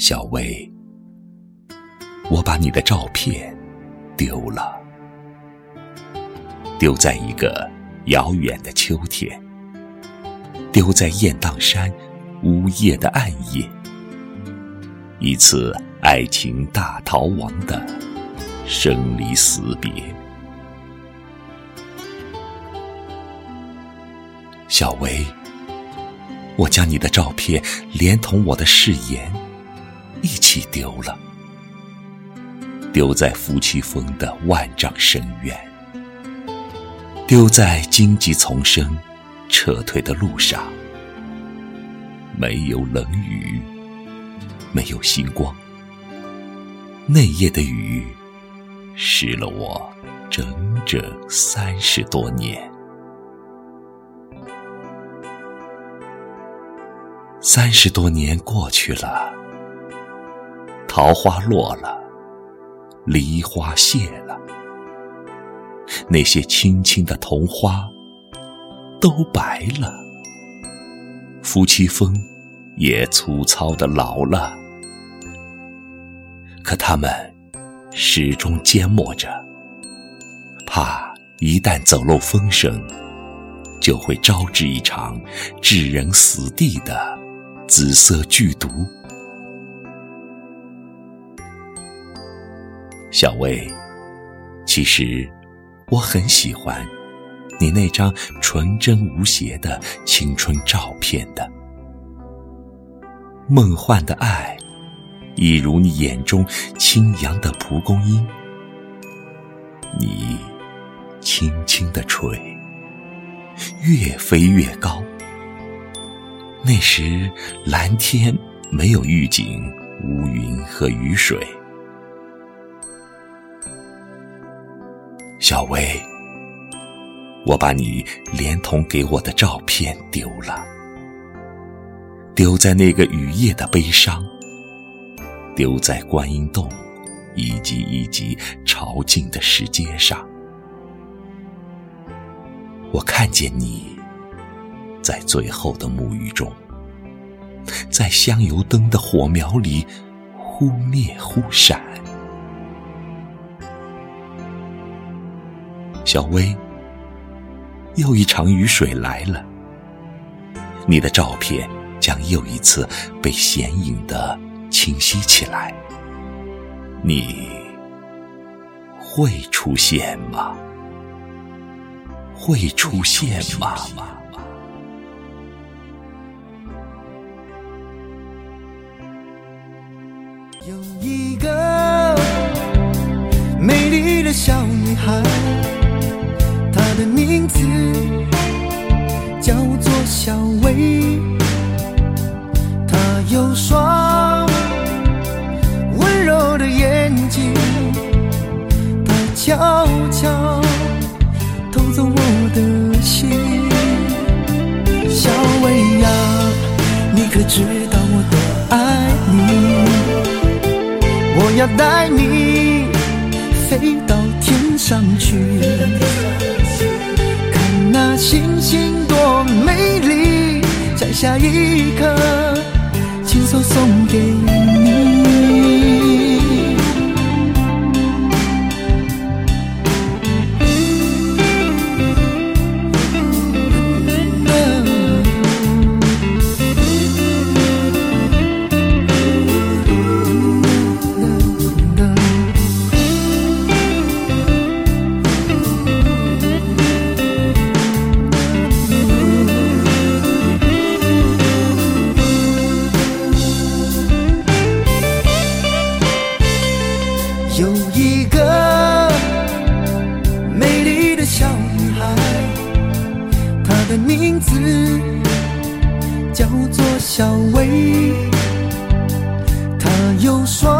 小薇，我把你的照片丢了，丢在一个遥远的秋天，丢在雁荡山午夜的暗夜，一次爱情大逃亡的生离死别。小薇，我将你的照片连同我的誓言一起丢了，丢在夫妻峰的万丈深渊，丢在荆棘丛生撤退的路上，没有冷雨，没有星光，那夜的雨湿了我整整三十多年。三十多年过去了，桃花落了，梨花谢了，那些青青的桐花都白了，夫妻峰也粗糙的老了，可他们始终缄默着，怕一旦走漏风声，就会招致一场致人死地的。紫色剧毒，小薇，其实我很喜欢你那张纯真无邪的青春照片的，梦幻的爱，一如你眼中清扬的蒲公英，你轻轻的吹，越飞越高。那时，蓝天没有预警，乌云和雨水。小薇，我把你连同给我的照片丢了，丢在那个雨夜的悲伤，丢在观音洞一级一级朝觐的石阶上。我看见你。在最后的沐浴中，在香油灯的火苗里忽灭忽闪。小薇，又一场雨水来了，你的照片将又一次被显影的清晰起来。你会出现吗？会出现吗？有一个美丽的小，字叫做小薇。她有双温柔的眼睛，她悄悄偷走我的心。小薇呀，你可知道我多爱你？我要带你飞到天上去，星星多美丽，摘下一颗，亲手送给你。有一个美丽的小女孩她的名字叫做小薇她有双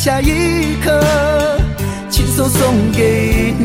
下一刻亲手送给。